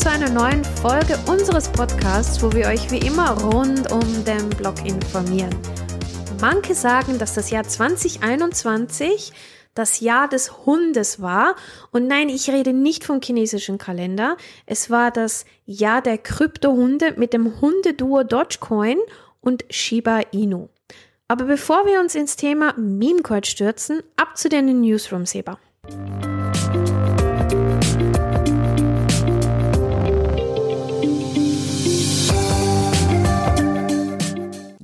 zu einer neuen Folge unseres Podcasts, wo wir euch wie immer rund um den Blog informieren. Manche sagen, dass das Jahr 2021 das Jahr des Hundes war. Und nein, ich rede nicht vom chinesischen Kalender. Es war das Jahr der Kryptohunde mit dem Hundeduo Dogecoin und Shiba Inu. Aber bevor wir uns ins Thema Meme-Coin stürzen, ab zu den Newsrooms,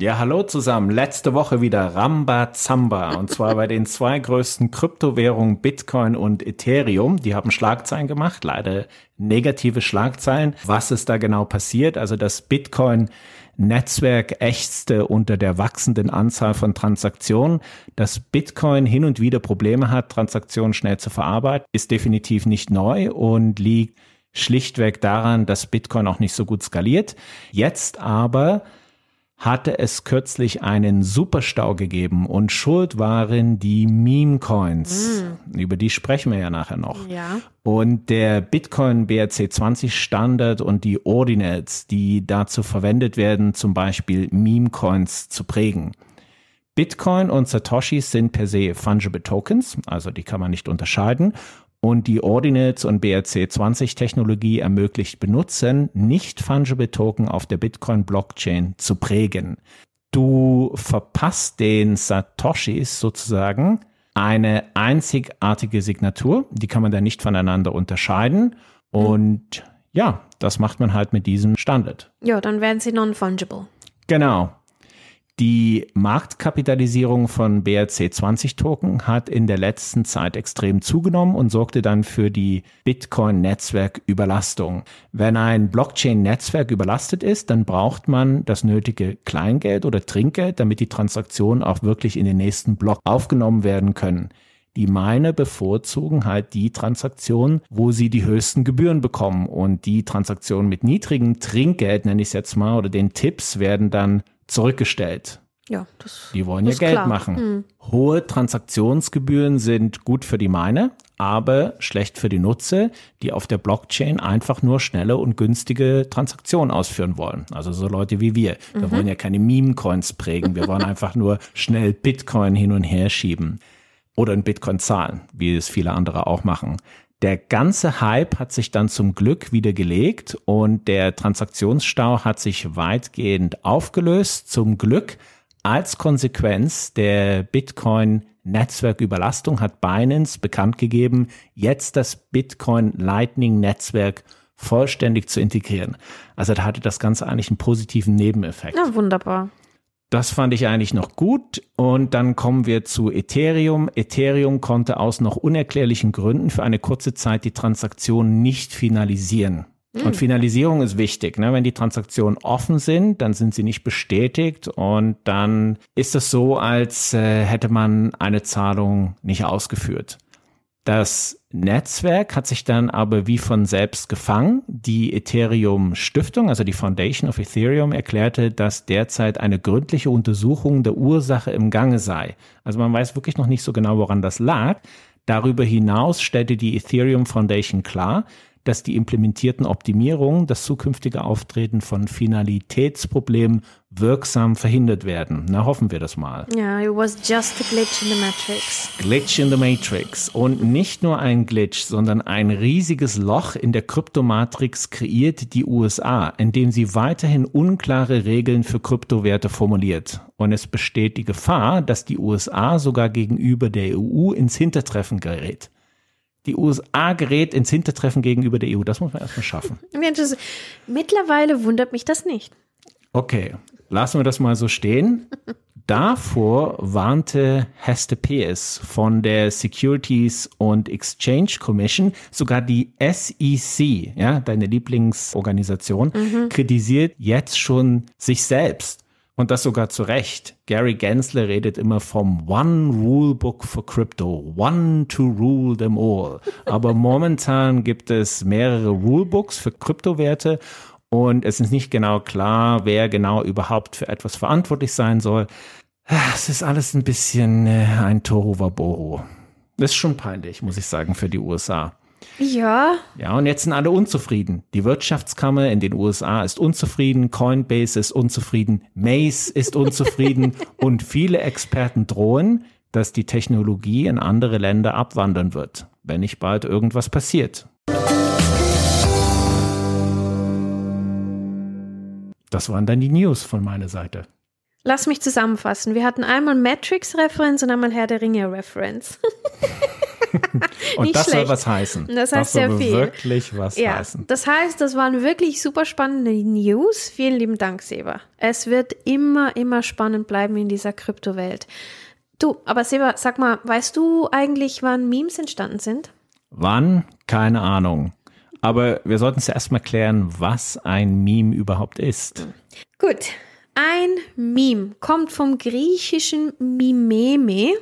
Ja, hallo zusammen. Letzte Woche wieder Ramba Zamba. Und zwar bei den zwei größten Kryptowährungen Bitcoin und Ethereum. Die haben Schlagzeilen gemacht, leider negative Schlagzeilen. Was ist da genau passiert? Also das Bitcoin Netzwerk ächzte unter der wachsenden Anzahl von Transaktionen. Dass Bitcoin hin und wieder Probleme hat, Transaktionen schnell zu verarbeiten, ist definitiv nicht neu und liegt schlichtweg daran, dass Bitcoin auch nicht so gut skaliert. Jetzt aber hatte es kürzlich einen Superstau gegeben und schuld waren die Meme-Coins. Mm. Über die sprechen wir ja nachher noch. Ja. Und der Bitcoin BRC20 Standard und die Ordinals, die dazu verwendet werden, zum Beispiel Meme-Coins zu prägen. Bitcoin und Satoshis sind per se fungible Tokens, also die kann man nicht unterscheiden. Und die Ordinals und BRC20-Technologie ermöglicht Benutzern, nicht fungible Token auf der Bitcoin-Blockchain zu prägen. Du verpasst den Satoshis sozusagen eine einzigartige Signatur. Die kann man dann nicht voneinander unterscheiden. Und ja, das macht man halt mit diesem Standard. Ja, dann werden sie non-fungible. Genau. Die Marktkapitalisierung von BRC20-Token hat in der letzten Zeit extrem zugenommen und sorgte dann für die Bitcoin-Netzwerküberlastung. Wenn ein Blockchain-Netzwerk überlastet ist, dann braucht man das nötige Kleingeld oder Trinkgeld, damit die Transaktionen auch wirklich in den nächsten Block aufgenommen werden können. Die Miner bevorzugen halt die Transaktionen, wo sie die höchsten Gebühren bekommen. Und die Transaktionen mit niedrigem Trinkgeld, nenne ich es jetzt mal, oder den Tipps werden dann zurückgestellt. Ja, das Die wollen ja Geld klar. machen. Hm. Hohe Transaktionsgebühren sind gut für die Miner, aber schlecht für die Nutzer, die auf der Blockchain einfach nur schnelle und günstige Transaktionen ausführen wollen. Also so Leute wie wir. Wir wollen ja keine Meme-Coins prägen. Wir wollen einfach nur schnell Bitcoin hin und her schieben. Oder in Bitcoin zahlen, wie es viele andere auch machen. Der ganze Hype hat sich dann zum Glück wieder gelegt und der Transaktionsstau hat sich weitgehend aufgelöst. Zum Glück als Konsequenz der Bitcoin-Netzwerküberlastung hat Binance bekannt gegeben, jetzt das Bitcoin Lightning Netzwerk vollständig zu integrieren. Also da hatte das Ganze eigentlich einen positiven Nebeneffekt. Na, wunderbar. Das fand ich eigentlich noch gut. Und dann kommen wir zu Ethereum. Ethereum konnte aus noch unerklärlichen Gründen für eine kurze Zeit die Transaktion nicht finalisieren. Und Finalisierung ist wichtig. Ne? Wenn die Transaktionen offen sind, dann sind sie nicht bestätigt und dann ist es so, als äh, hätte man eine Zahlung nicht ausgeführt. Das Netzwerk hat sich dann aber wie von selbst gefangen. Die Ethereum Stiftung, also die Foundation of Ethereum, erklärte, dass derzeit eine gründliche Untersuchung der Ursache im Gange sei. Also man weiß wirklich noch nicht so genau, woran das lag. Darüber hinaus stellte die Ethereum Foundation klar, dass die implementierten Optimierungen das zukünftige Auftreten von Finalitätsproblemen wirksam verhindert werden. Na, hoffen wir das mal. Ja, it was just a glitch in the matrix. Glitch in the Matrix. Und nicht nur ein Glitch, sondern ein riesiges Loch in der Kryptomatrix kreiert die USA, indem sie weiterhin unklare Regeln für Kryptowerte formuliert. Und es besteht die Gefahr, dass die USA sogar gegenüber der EU ins Hintertreffen gerät. Die USA gerät ins Hintertreffen gegenüber der EU. Das muss man erstmal schaffen. Mensch, mittlerweile wundert mich das nicht. Okay, lassen wir das mal so stehen. Davor warnte Hester Pierce von der Securities und Exchange Commission, sogar die SEC, ja, deine Lieblingsorganisation, kritisiert jetzt schon sich selbst. Und das sogar zu Recht. Gary Gensler redet immer vom One Rule Book for Crypto. One to rule them all. Aber momentan gibt es mehrere Rulebooks für Kryptowerte und es ist nicht genau klar, wer genau überhaupt für etwas verantwortlich sein soll. Es ist alles ein bisschen äh, ein Tohuwabohu. Das ist schon peinlich, muss ich sagen, für die USA. Ja. Ja, und jetzt sind alle unzufrieden. Die Wirtschaftskammer in den USA ist unzufrieden, Coinbase ist unzufrieden, Mace ist unzufrieden und viele Experten drohen, dass die Technologie in andere Länder abwandern wird, wenn nicht bald irgendwas passiert. Das waren dann die News von meiner Seite. Lass mich zusammenfassen. Wir hatten einmal Matrix-Referenz und einmal Herr der Ringe-Referenz. und das schlecht. soll was heißen. Das heißt das sehr viel. wirklich was ja, heißen. Das heißt, das waren wirklich super spannende News. Vielen lieben Dank, Seba. Es wird immer, immer spannend bleiben in dieser Kryptowelt. Du, aber Seba, sag mal, weißt du eigentlich, wann Memes entstanden sind? Wann? Keine Ahnung. Aber wir sollten es erstmal klären, was ein Meme überhaupt ist. Gut. Ein Meme kommt vom griechischen Mimeme.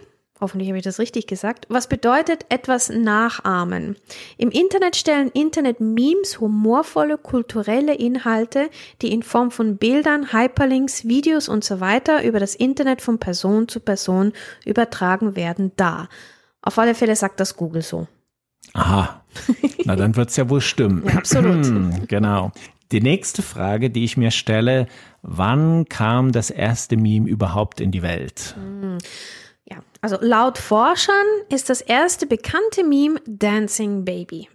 Hoffentlich habe ich das richtig gesagt. Was bedeutet etwas nachahmen? Im Internet stellen Internet-Memes humorvolle kulturelle Inhalte, die in Form von Bildern, Hyperlinks, Videos und so weiter über das Internet von Person zu Person übertragen werden, dar. Auf alle Fälle sagt das Google so. Aha. Na, dann wird es ja wohl stimmen. Ja, absolut. genau. Die nächste Frage, die ich mir stelle, wann kam das erste Meme überhaupt in die Welt? Hm. Also laut Forschern ist das erste bekannte Meme Dancing Baby.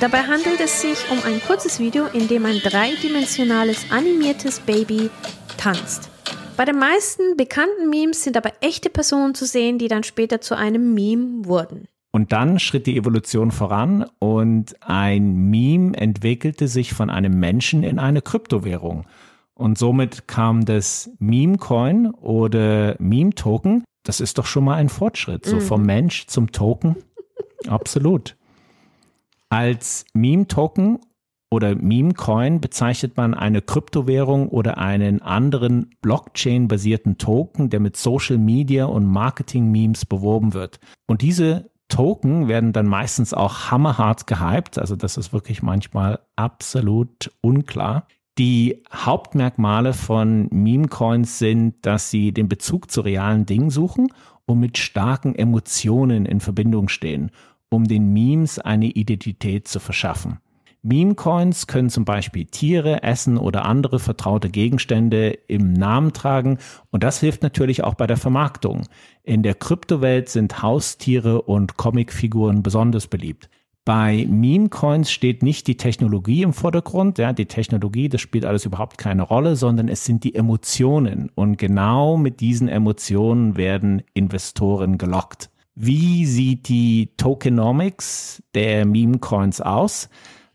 Dabei handelt es sich um ein kurzes Video, in dem ein dreidimensionales animiertes Baby tanzt. Bei den meisten bekannten Memes sind aber echte Personen zu sehen, die dann später zu einem Meme wurden. Und dann schritt die Evolution voran und ein Meme entwickelte sich von einem Menschen in eine Kryptowährung. Und somit kam das Meme-Coin oder Meme-Token. Das ist doch schon mal ein Fortschritt, so mhm. vom Mensch zum Token. Absolut. Als Meme-Token oder Meme-Coin bezeichnet man eine Kryptowährung oder einen anderen Blockchain-basierten Token, der mit Social Media und Marketing-Memes beworben wird. Und diese Token werden dann meistens auch hammerhart gehypt, also das ist wirklich manchmal absolut unklar. Die Hauptmerkmale von Meme-Coins sind, dass sie den Bezug zu realen Dingen suchen und mit starken Emotionen in Verbindung stehen um den Memes eine Identität zu verschaffen. Meme-Coins können zum Beispiel Tiere, Essen oder andere vertraute Gegenstände im Namen tragen und das hilft natürlich auch bei der Vermarktung. In der Kryptowelt sind Haustiere und Comicfiguren besonders beliebt. Bei Meme-Coins steht nicht die Technologie im Vordergrund, ja, die Technologie, das spielt alles überhaupt keine Rolle, sondern es sind die Emotionen und genau mit diesen Emotionen werden Investoren gelockt. Wie sieht die Tokenomics der Meme-Coins aus?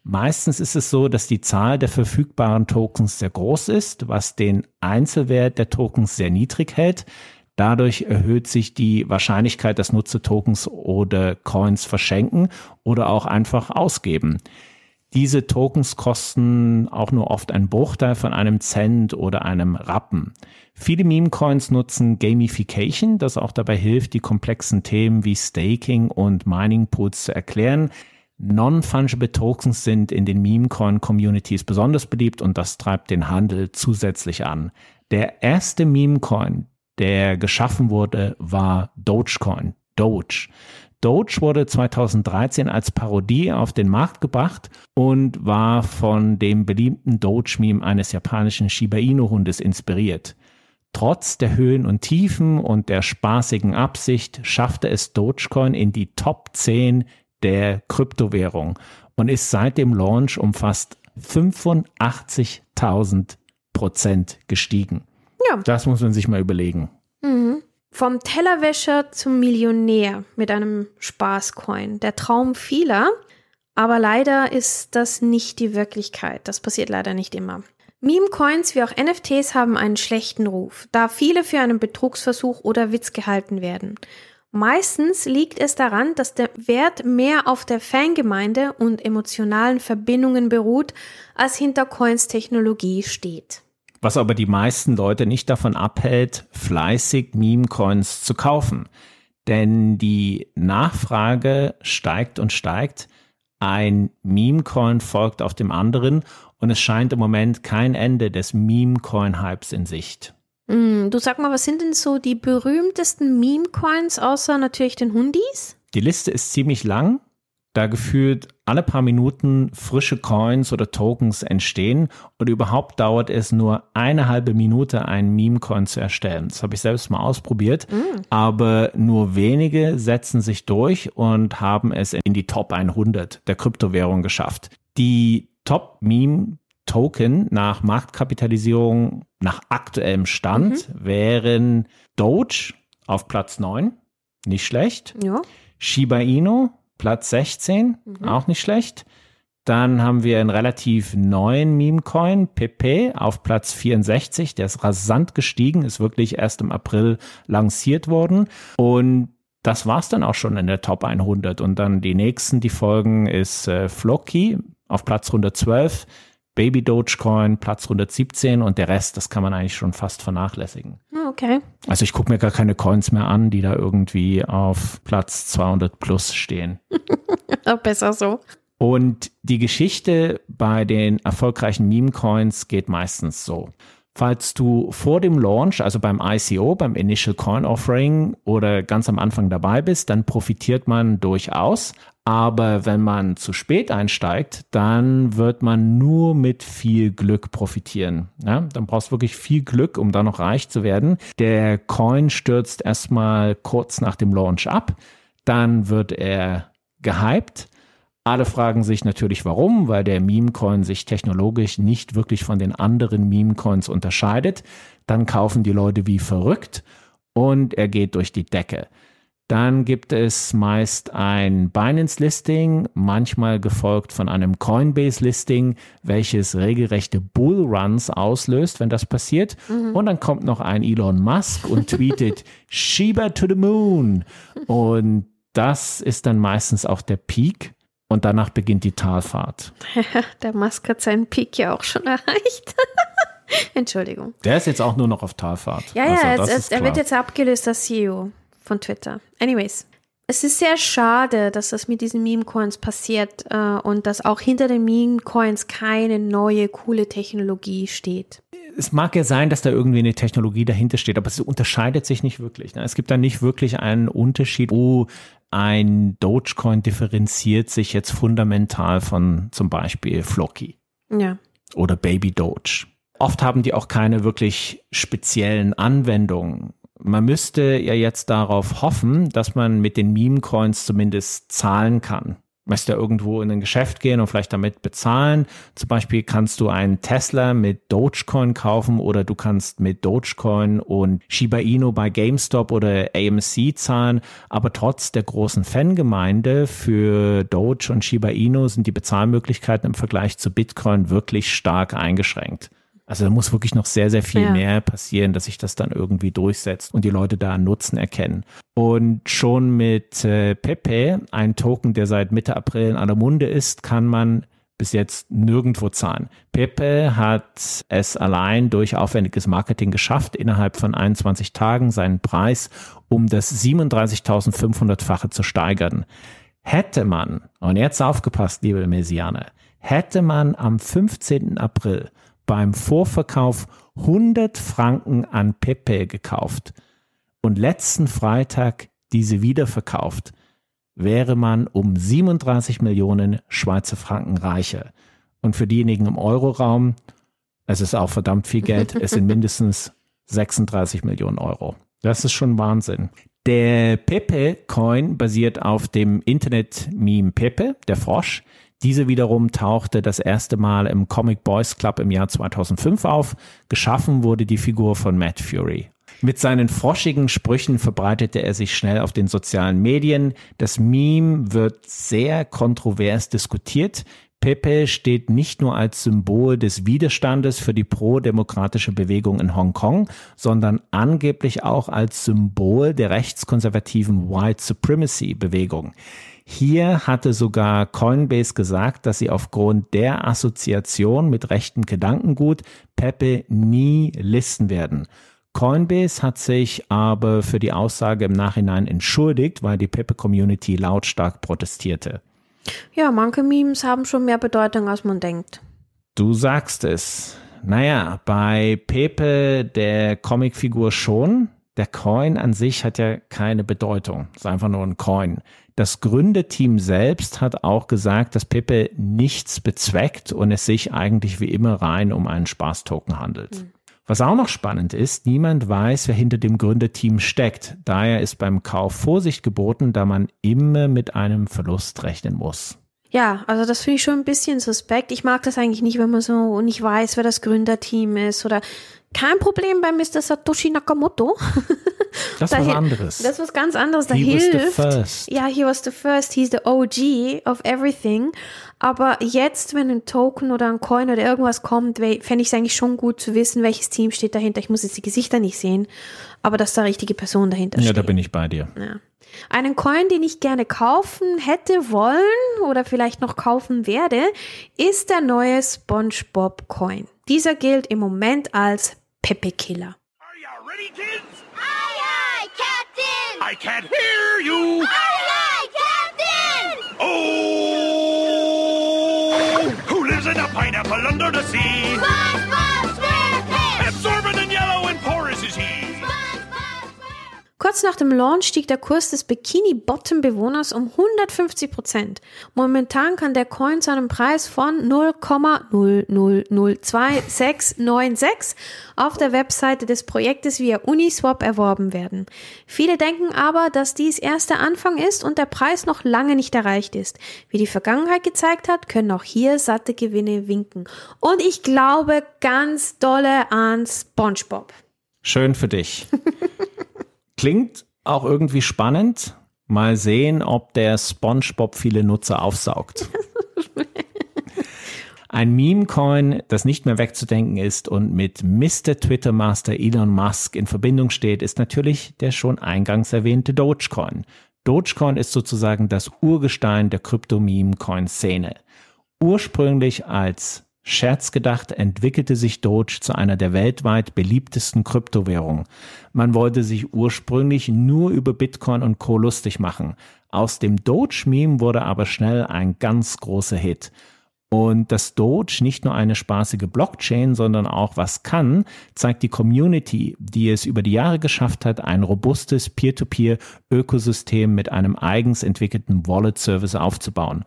Meistens ist es so, dass die Zahl der verfügbaren Tokens sehr groß ist, was den Einzelwert der Tokens sehr niedrig hält. Dadurch erhöht sich die Wahrscheinlichkeit, dass Nutzer Tokens oder Coins verschenken oder auch einfach ausgeben. Diese Tokens kosten auch nur oft einen Bruchteil von einem Cent oder einem Rappen. Viele Meme-Coins nutzen Gamification, das auch dabei hilft, die komplexen Themen wie Staking und Mining Pools zu erklären. Non-fungible Tokens sind in den Meme-Coin-Communities besonders beliebt und das treibt den Handel zusätzlich an. Der erste Meme-Coin, der geschaffen wurde, war Dogecoin. Doge. Doge wurde 2013 als Parodie auf den Markt gebracht und war von dem beliebten Doge-Meme eines japanischen Shiba Inu-Hundes inspiriert. Trotz der Höhen und Tiefen und der spaßigen Absicht schaffte es Dogecoin in die Top 10 der Kryptowährung und ist seit dem Launch um fast 85.000 Prozent gestiegen. Ja. Das muss man sich mal überlegen. Mhm. Vom Tellerwäscher zum Millionär mit einem Spaßcoin. Der Traum vieler. Aber leider ist das nicht die Wirklichkeit. Das passiert leider nicht immer. Meme-Coins wie auch NFTs haben einen schlechten Ruf, da viele für einen Betrugsversuch oder Witz gehalten werden. Meistens liegt es daran, dass der Wert mehr auf der Fangemeinde und emotionalen Verbindungen beruht, als hinter Coins Technologie steht was aber die meisten Leute nicht davon abhält, fleißig Meme-Coins zu kaufen. Denn die Nachfrage steigt und steigt. Ein Meme-Coin folgt auf dem anderen und es scheint im Moment kein Ende des Meme-Coin-Hypes in Sicht. Mm, du sag mal, was sind denn so die berühmtesten Meme-Coins außer natürlich den Hundis? Die Liste ist ziemlich lang, da gefühlt alle paar Minuten frische Coins oder Tokens entstehen und überhaupt dauert es nur eine halbe Minute, einen Meme-Coin zu erstellen. Das habe ich selbst mal ausprobiert, mm. aber nur wenige setzen sich durch und haben es in die Top 100 der Kryptowährung geschafft. Die Top-Meme-Token nach Marktkapitalisierung nach aktuellem Stand mhm. wären Doge auf Platz 9, nicht schlecht. Ja. Shiba Inu Platz 16, mhm. auch nicht schlecht. Dann haben wir einen relativ neuen Meme-Coin, Pepe, auf Platz 64. Der ist rasant gestiegen, ist wirklich erst im April lanciert worden. Und das war's dann auch schon in der Top 100. Und dann die nächsten, die folgen, ist äh, Floki auf Platz 112. Baby Dogecoin Platz 117 und der Rest, das kann man eigentlich schon fast vernachlässigen. Ah, okay. Also ich gucke mir gar keine Coins mehr an, die da irgendwie auf Platz 200 plus stehen. Besser so. Und die Geschichte bei den erfolgreichen Meme-Coins geht meistens so. Falls du vor dem Launch, also beim ICO, beim Initial Coin Offering oder ganz am Anfang dabei bist, dann profitiert man durchaus. Aber wenn man zu spät einsteigt, dann wird man nur mit viel Glück profitieren. Ja, dann brauchst du wirklich viel Glück, um da noch reich zu werden. Der Coin stürzt erstmal kurz nach dem Launch ab. Dann wird er gehypt alle fragen sich natürlich warum, weil der Meme-Coin sich technologisch nicht wirklich von den anderen Meme-Coins unterscheidet. Dann kaufen die Leute wie verrückt und er geht durch die Decke. Dann gibt es meist ein Binance-Listing, manchmal gefolgt von einem Coinbase-Listing, welches regelrechte Bullruns auslöst, wenn das passiert. Mhm. Und dann kommt noch ein Elon Musk und tweetet Shiba to the Moon. Und das ist dann meistens auch der Peak. Und danach beginnt die Talfahrt. Der Musk hat seinen Peak ja auch schon erreicht. Entschuldigung. Der ist jetzt auch nur noch auf Talfahrt. Ja, ja, also, es, er wird jetzt abgelöst als CEO von Twitter. Anyways. Es ist sehr schade, dass das mit diesen Meme-Coins passiert äh, und dass auch hinter den Meme-Coins keine neue, coole Technologie steht. Es mag ja sein, dass da irgendwie eine Technologie dahinter steht, aber es unterscheidet sich nicht wirklich. Ne? Es gibt da nicht wirklich einen Unterschied, wo ein Dogecoin differenziert sich jetzt fundamental von zum Beispiel Flocky. Ja. Oder Baby Doge. Oft haben die auch keine wirklich speziellen Anwendungen. Man müsste ja jetzt darauf hoffen, dass man mit den Meme-Coins zumindest zahlen kann möchtest ja irgendwo in ein Geschäft gehen und vielleicht damit bezahlen. Zum Beispiel kannst du einen Tesla mit Dogecoin kaufen oder du kannst mit Dogecoin und Shiba Inu bei GameStop oder AMC zahlen. Aber trotz der großen Fangemeinde für Doge und Shiba Inu sind die Bezahlmöglichkeiten im Vergleich zu Bitcoin wirklich stark eingeschränkt. Also da muss wirklich noch sehr, sehr viel ja. mehr passieren, dass sich das dann irgendwie durchsetzt und die Leute da einen Nutzen erkennen. Und schon mit äh, Pepe, ein Token, der seit Mitte April in aller Munde ist, kann man bis jetzt nirgendwo zahlen. Pepe hat es allein durch aufwendiges Marketing geschafft, innerhalb von 21 Tagen seinen Preis um das 37.500-fache zu steigern. Hätte man, und jetzt aufgepasst, liebe Messianer, hätte man am 15. April beim Vorverkauf 100 Franken an Pepe gekauft und letzten Freitag diese wiederverkauft, wäre man um 37 Millionen Schweizer Franken reicher. Und für diejenigen im Euroraum, es ist auch verdammt viel Geld, es sind mindestens 36 Millionen Euro. Das ist schon Wahnsinn. Der Pepe-Coin basiert auf dem Internet-Meme Pepe, der Frosch, diese wiederum tauchte das erste Mal im Comic Boys Club im Jahr 2005 auf. Geschaffen wurde die Figur von Matt Fury. Mit seinen froschigen Sprüchen verbreitete er sich schnell auf den sozialen Medien. Das Meme wird sehr kontrovers diskutiert. Pepe steht nicht nur als Symbol des Widerstandes für die pro-demokratische Bewegung in Hongkong, sondern angeblich auch als Symbol der rechtskonservativen White Supremacy Bewegung. Hier hatte sogar Coinbase gesagt, dass sie aufgrund der Assoziation mit rechtem Gedankengut Pepe nie listen werden. Coinbase hat sich aber für die Aussage im Nachhinein entschuldigt, weil die Pepe-Community lautstark protestierte. Ja, manche Memes haben schon mehr Bedeutung, als man denkt. Du sagst es. Naja, bei Pepe, der Comicfigur schon. Der Coin an sich hat ja keine Bedeutung. Es ist einfach nur ein Coin. Das Gründeteam selbst hat auch gesagt, dass Pepe nichts bezweckt und es sich eigentlich wie immer rein um einen Spaßtoken handelt. Mhm. Was auch noch spannend ist, niemand weiß, wer hinter dem Gründerteam steckt. Daher ist beim Kauf Vorsicht geboten, da man immer mit einem Verlust rechnen muss. Ja, also das finde ich schon ein bisschen suspekt. Ich mag das eigentlich nicht, wenn man so nicht weiß, wer das Gründerteam ist oder kein Problem bei Mr. Satoshi Nakamoto. Das ist was anderes. Das ist was ganz anderes. Da he hilft. Was the first. Ja, he was the first. He's the OG of everything. Aber jetzt, wenn ein Token oder ein Coin oder irgendwas kommt, fände ich es eigentlich schon gut zu wissen, welches Team steht dahinter. Ich muss jetzt die Gesichter nicht sehen, aber dass da richtige Person dahinter steht. Ja, da bin ich bei dir. Ja. Einen Coin, den ich gerne kaufen hätte wollen oder vielleicht noch kaufen werde, ist der neue SpongeBob Coin. Dieser gilt im Moment als Pepe Killer. Are you ready, kids? Aye, aye, Captain! I can't hear you! Aye, aye, Captain! Oh! Who lives in a pineapple under the sea? SpongeBob SquarePants! Absorbent and yellow Kurz nach dem Launch stieg der Kurs des Bikini Bottom Bewohners um 150 Prozent. Momentan kann der Coin zu einem Preis von 0,0002696 auf der Webseite des Projektes via Uniswap erworben werden. Viele denken aber, dass dies erst der Anfang ist und der Preis noch lange nicht erreicht ist. Wie die Vergangenheit gezeigt hat, können auch hier satte Gewinne winken. Und ich glaube ganz dolle an SpongeBob. Schön für dich. Klingt auch irgendwie spannend. Mal sehen, ob der SpongeBob viele Nutzer aufsaugt. Ein Meme-Coin, das nicht mehr wegzudenken ist und mit Mr. Twitter-Master Elon Musk in Verbindung steht, ist natürlich der schon eingangs erwähnte Dogecoin. Dogecoin ist sozusagen das Urgestein der Krypto-Meme-Coin-Szene. Ursprünglich als Scherz gedacht entwickelte sich Doge zu einer der weltweit beliebtesten Kryptowährungen. Man wollte sich ursprünglich nur über Bitcoin und Co. lustig machen. Aus dem Doge-Meme wurde aber schnell ein ganz großer Hit. Und dass Doge nicht nur eine spaßige Blockchain, sondern auch was kann, zeigt die Community, die es über die Jahre geschafft hat, ein robustes Peer-to-Peer-Ökosystem mit einem eigens entwickelten Wallet-Service aufzubauen.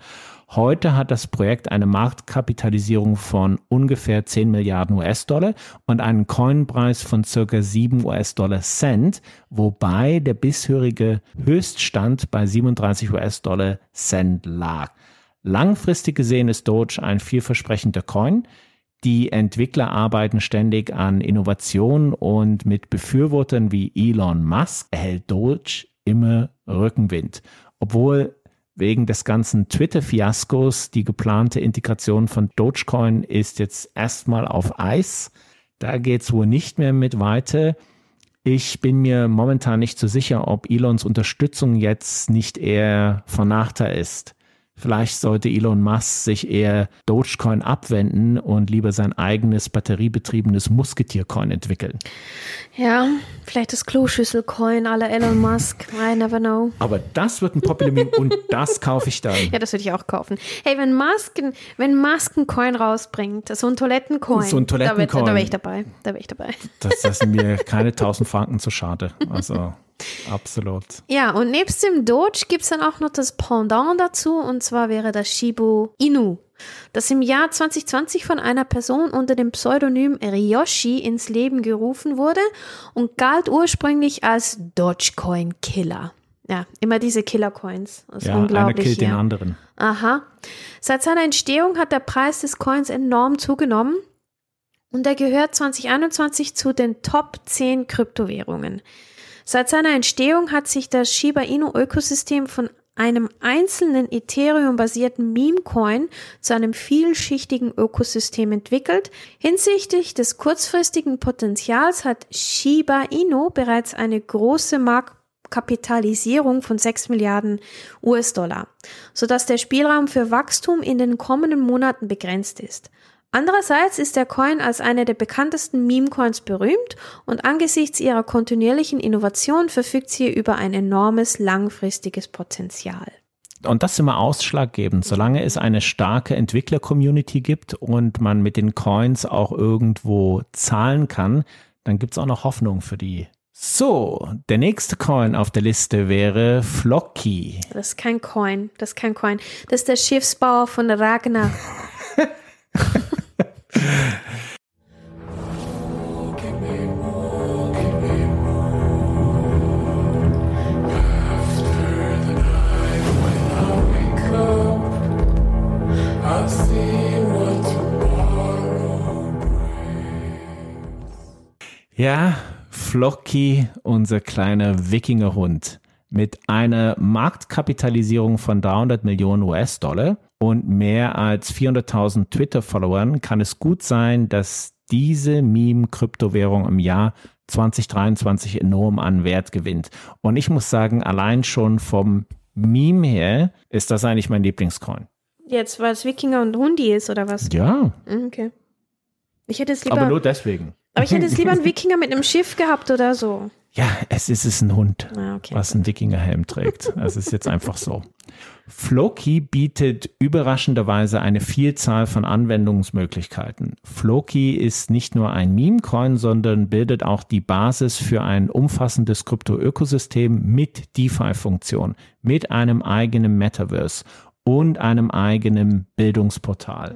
Heute hat das Projekt eine Marktkapitalisierung von ungefähr 10 Milliarden US-Dollar und einen Coinpreis von circa 7 US-Dollar Cent, wobei der bisherige Höchststand bei 37 US-Dollar Cent lag. Langfristig gesehen ist Doge ein vielversprechender Coin. Die Entwickler arbeiten ständig an Innovationen und mit Befürwortern wie Elon Musk erhält Doge immer Rückenwind. Obwohl wegen des ganzen Twitter-Fiaskos die geplante Integration von Dogecoin ist jetzt erstmal auf Eis. Da geht es wohl nicht mehr mit weiter. Ich bin mir momentan nicht so sicher, ob Elons Unterstützung jetzt nicht eher von Nachteil ist. Vielleicht sollte Elon Musk sich eher Dogecoin abwenden und lieber sein eigenes batteriebetriebenes Musketiercoin entwickeln. Ja, vielleicht das Kloschüsselcoin aller Elon Musk. I never know. Aber das wird ein Popular Meme und das kaufe ich dann. Ja, das würde ich auch kaufen. Hey, wenn Musk, wenn Musk einen Coin rausbringt, so ein Toilettencoin, so ein Toilettencoin, da, wäre ich dabei. Da wäre ich dabei. Das, das sind mir keine 1000 Franken zu schade. Also Absolut. Ja, und nebst dem Doge gibt es dann auch noch das Pendant dazu, und zwar wäre das Shibu Inu, das im Jahr 2020 von einer Person unter dem Pseudonym Ryoshi ins Leben gerufen wurde und galt ursprünglich als Dogecoin Killer. Ja, immer diese Killer-Coins. Ja, unglaublich. Einer killt ja. den anderen. Aha. Seit seiner Entstehung hat der Preis des Coins enorm zugenommen und er gehört 2021 zu den Top 10 Kryptowährungen. Seit seiner Entstehung hat sich das Shiba Inu Ökosystem von einem einzelnen Ethereum-basierten Meme-Coin zu einem vielschichtigen Ökosystem entwickelt. Hinsichtlich des kurzfristigen Potenzials hat Shiba Inu bereits eine große Marktkapitalisierung von 6 Milliarden US-Dollar, sodass der Spielraum für Wachstum in den kommenden Monaten begrenzt ist. Andererseits ist der Coin als einer der bekanntesten Meme-Coins berühmt und angesichts ihrer kontinuierlichen Innovation verfügt sie über ein enormes langfristiges Potenzial. Und das ist immer ausschlaggebend. Solange es eine starke Entwickler-Community gibt und man mit den Coins auch irgendwo zahlen kann, dann gibt es auch noch Hoffnung für die. So, der nächste Coin auf der Liste wäre Flocky. Das ist kein Coin. Das ist kein Coin. Das ist der Schiffsbauer von Ragnar. Ja, Flocky, unser kleiner Wikingerhund mit einer Marktkapitalisierung von 300 Millionen US-Dollar und mehr als 400.000 Twitter-Followern kann es gut sein, dass diese Meme-Kryptowährung im Jahr 2023 enorm an Wert gewinnt. Und ich muss sagen, allein schon vom Meme her ist das eigentlich mein Lieblingscoin. Jetzt, weil es Wikinger und Hundi ist, oder was? Ja. Mhm, Okay. Ich hätte es lieber. Aber nur deswegen. Aber ich hätte es lieber einen Wikinger mit einem Schiff gehabt oder so. Ja, es ist es ein Hund, Ah, okay. was einen Wikingerhelm trägt. Es ist jetzt einfach so. Floki bietet überraschenderweise eine Vielzahl von Anwendungsmöglichkeiten. Floki ist nicht nur ein Meme-Coin, sondern bildet auch die Basis für ein umfassendes Krypto-Ökosystem mit DeFi-Funktion, mit einem eigenen Metaverse und einem eigenen Bildungsportal.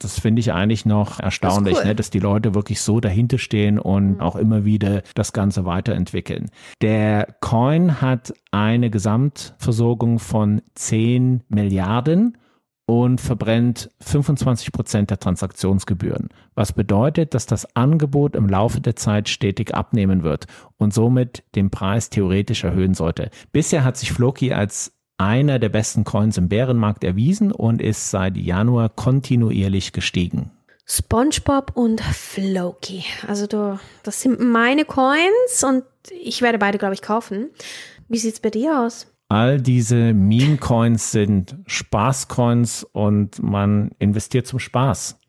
Das finde ich eigentlich noch erstaunlich, cool. ne, dass die Leute wirklich so dahinter stehen und auch immer wieder das Ganze weiterentwickeln. Der Coin hat eine Gesamtversorgung von 10 Milliarden und verbrennt 25 Prozent der Transaktionsgebühren. Was bedeutet, dass das Angebot im Laufe der Zeit stetig abnehmen wird und somit den Preis theoretisch erhöhen sollte. Bisher hat sich Floki als einer der besten Coins im Bärenmarkt erwiesen und ist seit Januar kontinuierlich gestiegen. SpongeBob und Floki. Also du, das sind meine Coins und ich werde beide, glaube ich, kaufen. Wie sieht's bei dir aus? All diese Meme-Coins sind Spaß-Coins und man investiert zum Spaß.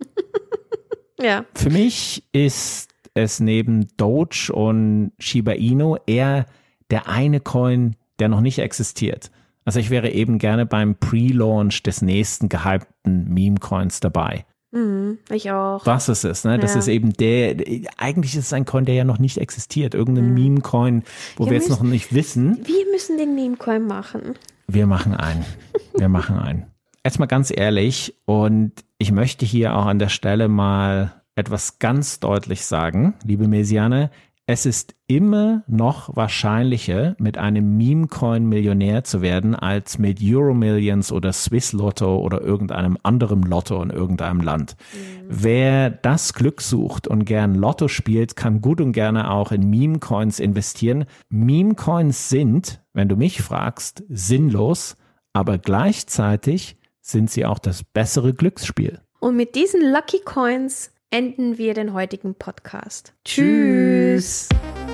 Ja. Für mich ist es neben Doge und Shiba Inu eher der eine Coin, der noch nicht existiert. Also ich wäre eben gerne beim Pre-Launch des nächsten gehypten Meme-Coins dabei. Mhm, ich auch. Was es ist, ne? Das Ja. ist eben der, eigentlich ist es ein Coin, der ja noch nicht existiert. Irgendein Meme-Coin, wo Mhm. Ja, wir jetzt müssen- noch nicht wissen. Wir müssen den Meme-Coin machen. Wir machen einen. Wir machen einen. Jetzt mal ganz ehrlich und ich möchte hier auch an der Stelle mal etwas ganz deutlich sagen, liebe Mesiane. Es ist immer noch wahrscheinlicher, mit einem Meme-Coin Millionär zu werden, als mit Euromillions oder Swiss Lotto oder irgendeinem anderen Lotto in irgendeinem Land. Wer das Glück sucht und gern Lotto spielt, kann gut und gerne auch in Meme-Coins investieren. Meme-Coins sind, wenn du mich fragst, sinnlos, aber gleichzeitig sind sie auch das bessere Glücksspiel. Und mit diesen Lucky Coins enden wir den heutigen Podcast. Tschüss. Tschüss.